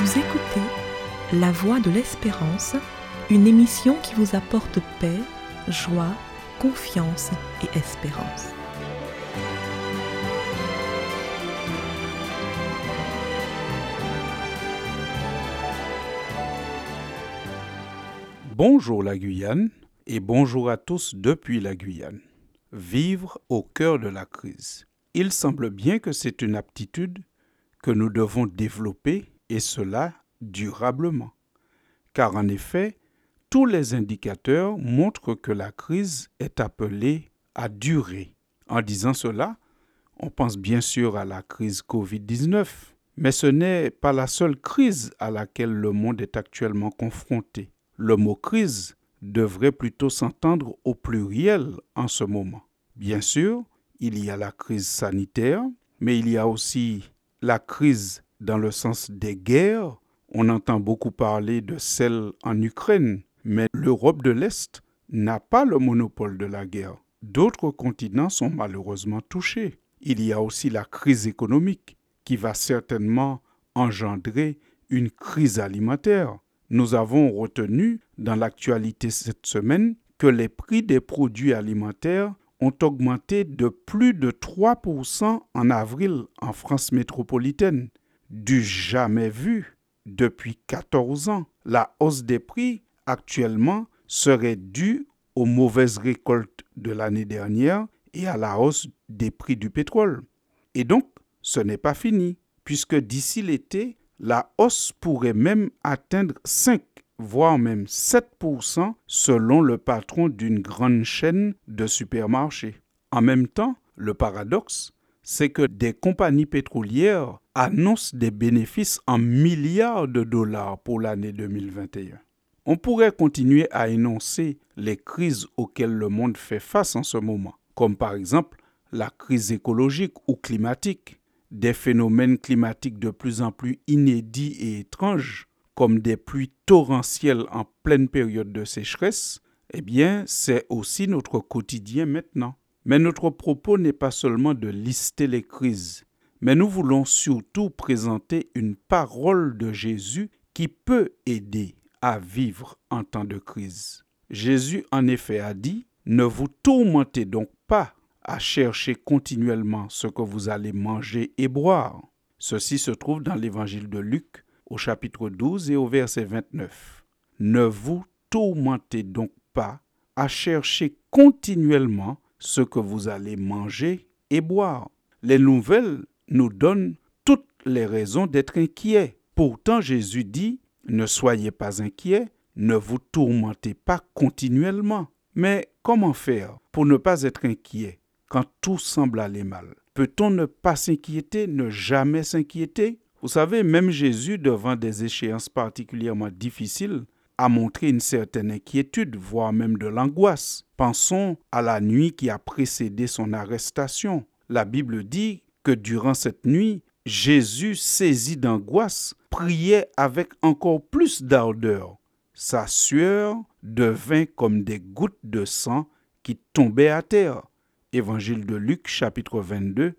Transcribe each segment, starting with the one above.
Vous écoutez La Voix de l'Espérance, une émission qui vous apporte paix, joie, confiance et espérance. Bonjour la Guyane et bonjour à tous depuis la Guyane. Vivre au cœur de la crise. Il semble bien que c'est une aptitude que nous devons développer et cela durablement. Car en effet, tous les indicateurs montrent que la crise est appelée à durer. En disant cela, on pense bien sûr à la crise Covid-19, mais ce n'est pas la seule crise à laquelle le monde est actuellement confronté. Le mot crise devrait plutôt s'entendre au pluriel en ce moment. Bien sûr, il y a la crise sanitaire, mais il y a aussi la crise dans le sens des guerres. On entend beaucoup parler de celle en Ukraine, mais l'Europe de l'Est n'a pas le monopole de la guerre. D'autres continents sont malheureusement touchés. Il y a aussi la crise économique qui va certainement engendrer une crise alimentaire. Nous avons retenu dans l'actualité cette semaine que les prix des produits alimentaires ont augmenté de plus de 3% en avril en France métropolitaine, du jamais vu depuis 14 ans. La hausse des prix actuellement serait due aux mauvaises récoltes de l'année dernière et à la hausse des prix du pétrole. Et donc, ce n'est pas fini, puisque d'ici l'été, la hausse pourrait même atteindre 5 voire même 7% selon le patron d'une grande chaîne de supermarchés. En même temps, le paradoxe, c'est que des compagnies pétrolières annoncent des bénéfices en milliards de dollars pour l'année 2021. On pourrait continuer à énoncer les crises auxquelles le monde fait face en ce moment, comme par exemple la crise écologique ou climatique, des phénomènes climatiques de plus en plus inédits et étranges, comme des pluies torrentielles en pleine période de sécheresse, eh bien, c'est aussi notre quotidien maintenant. Mais notre propos n'est pas seulement de lister les crises, mais nous voulons surtout présenter une parole de Jésus qui peut aider à vivre en temps de crise. Jésus en effet a dit, Ne vous tourmentez donc pas à chercher continuellement ce que vous allez manger et boire. Ceci se trouve dans l'évangile de Luc au chapitre 12 et au verset 29. Ne vous tourmentez donc pas à chercher continuellement ce que vous allez manger et boire. Les nouvelles nous donnent toutes les raisons d'être inquiets. Pourtant Jésus dit, ne soyez pas inquiets, ne vous tourmentez pas continuellement. Mais comment faire pour ne pas être inquiet quand tout semble aller mal? Peut-on ne pas s'inquiéter, ne jamais s'inquiéter? Vous savez, même Jésus, devant des échéances particulièrement difficiles, a montré une certaine inquiétude, voire même de l'angoisse. Pensons à la nuit qui a précédé son arrestation. La Bible dit que durant cette nuit, Jésus, saisi d'angoisse, priait avec encore plus d'ardeur. Sa sueur devint comme des gouttes de sang qui tombaient à terre. Évangile de Luc chapitre 22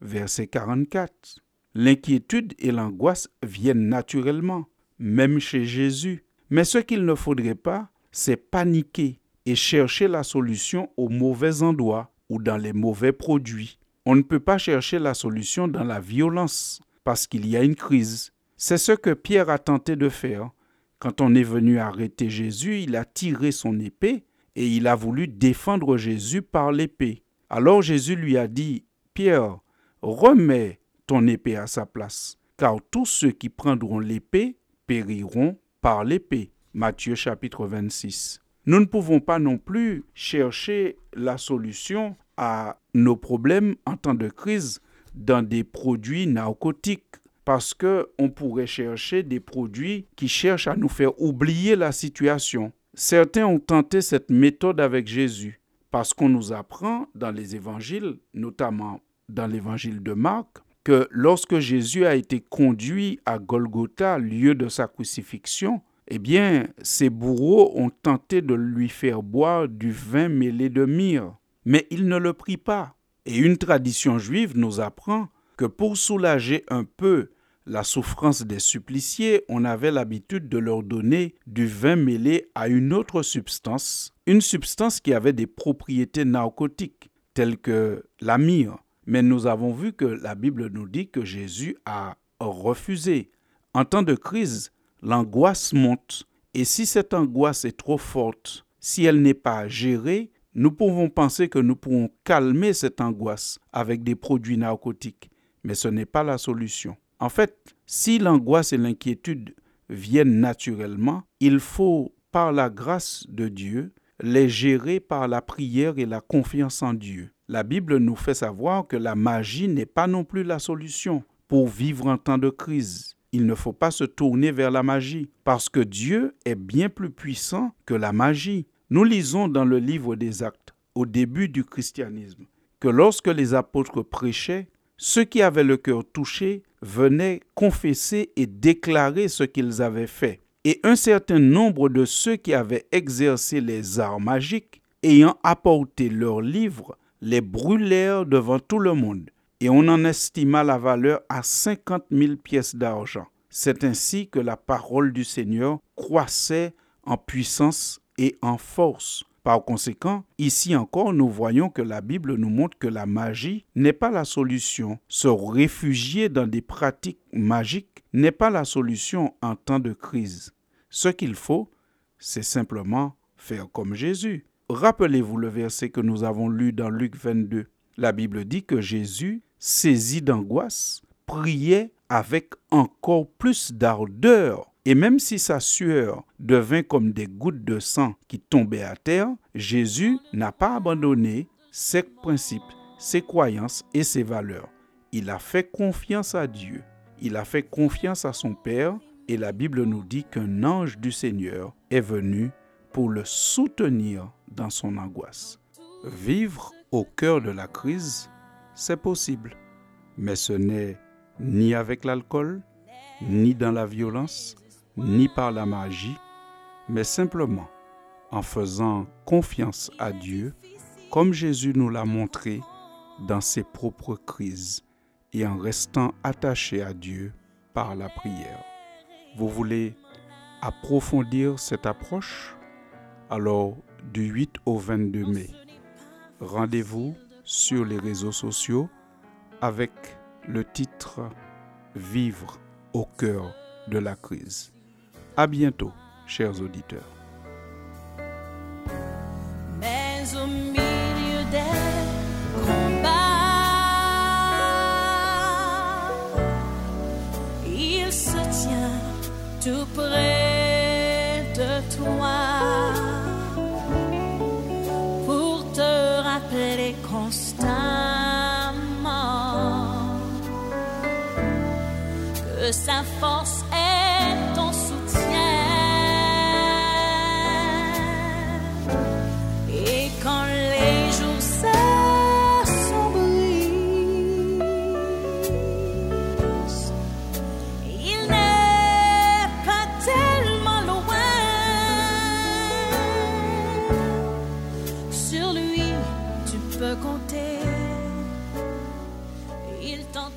verset 44. L'inquiétude et l'angoisse viennent naturellement, même chez Jésus. Mais ce qu'il ne faudrait pas, c'est paniquer et chercher la solution au mauvais endroit ou dans les mauvais produits. On ne peut pas chercher la solution dans la violence, parce qu'il y a une crise. C'est ce que Pierre a tenté de faire. Quand on est venu arrêter Jésus, il a tiré son épée et il a voulu défendre Jésus par l'épée. Alors Jésus lui a dit, Pierre, remets ton épée à sa place, car tous ceux qui prendront l'épée périront par l'épée. Matthieu chapitre 26. Nous ne pouvons pas non plus chercher la solution à nos problèmes en temps de crise dans des produits narcotiques parce que on pourrait chercher des produits qui cherchent à nous faire oublier la situation. Certains ont tenté cette méthode avec Jésus parce qu'on nous apprend dans les évangiles, notamment dans l'évangile de Marc, que lorsque Jésus a été conduit à Golgotha, lieu de sa crucifixion, eh bien, ses bourreaux ont tenté de lui faire boire du vin mêlé de myrrhe, mais il ne le prit pas. Et une tradition juive nous apprend que pour soulager un peu la souffrance des suppliciés, on avait l'habitude de leur donner du vin mêlé à une autre substance, une substance qui avait des propriétés narcotiques, telles que la myrrhe. Mais nous avons vu que la Bible nous dit que Jésus a refusé. En temps de crise, l'angoisse monte. Et si cette angoisse est trop forte, si elle n'est pas gérée, nous pouvons penser que nous pourrons calmer cette angoisse avec des produits narcotiques. Mais ce n'est pas la solution. En fait, si l'angoisse et l'inquiétude viennent naturellement, il faut, par la grâce de Dieu, les gérer par la prière et la confiance en Dieu. La Bible nous fait savoir que la magie n'est pas non plus la solution pour vivre en temps de crise. Il ne faut pas se tourner vers la magie, parce que Dieu est bien plus puissant que la magie. Nous lisons dans le livre des actes, au début du christianisme, que lorsque les apôtres prêchaient, ceux qui avaient le cœur touché venaient confesser et déclarer ce qu'ils avaient fait. Et un certain nombre de ceux qui avaient exercé les arts magiques, ayant apporté leurs livres, les brûlèrent devant tout le monde, et on en estima la valeur à cinquante mille pièces d'argent. C'est ainsi que la parole du Seigneur croissait en puissance et en force. Par conséquent, ici encore, nous voyons que la Bible nous montre que la magie n'est pas la solution. Se réfugier dans des pratiques magiques n'est pas la solution en temps de crise. Ce qu'il faut, c'est simplement faire comme Jésus. Rappelez-vous le verset que nous avons lu dans Luc 22. La Bible dit que Jésus, saisi d'angoisse, priait avec encore plus d'ardeur et même si sa sueur devint comme des gouttes de sang qui tombaient à terre, Jésus n'a pas abandonné ses principes, ses croyances et ses valeurs. Il a fait confiance à Dieu. Il a fait confiance à son Père et la Bible nous dit qu'un ange du Seigneur est venu pour le soutenir dans son angoisse. Vivre au cœur de la crise, c'est possible, mais ce n'est ni avec l'alcool, ni dans la violence, ni par la magie, mais simplement en faisant confiance à Dieu, comme Jésus nous l'a montré dans ses propres crises, et en restant attaché à Dieu par la prière. Vous voulez approfondir cette approche? Alors, du 8 au 22 mai, rendez-vous sur les réseaux sociaux avec le titre Vivre au cœur de la crise. À bientôt, chers auditeurs. Constamment. Que sa force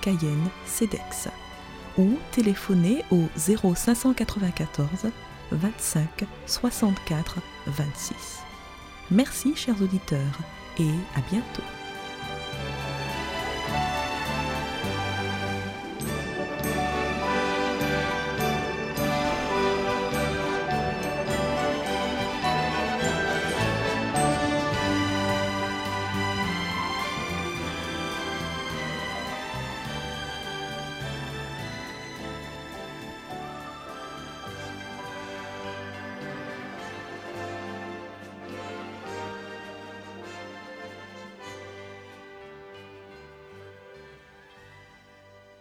Cayenne, CEDEX ou téléphonez au 0594 25 64 26. Merci chers auditeurs et à bientôt.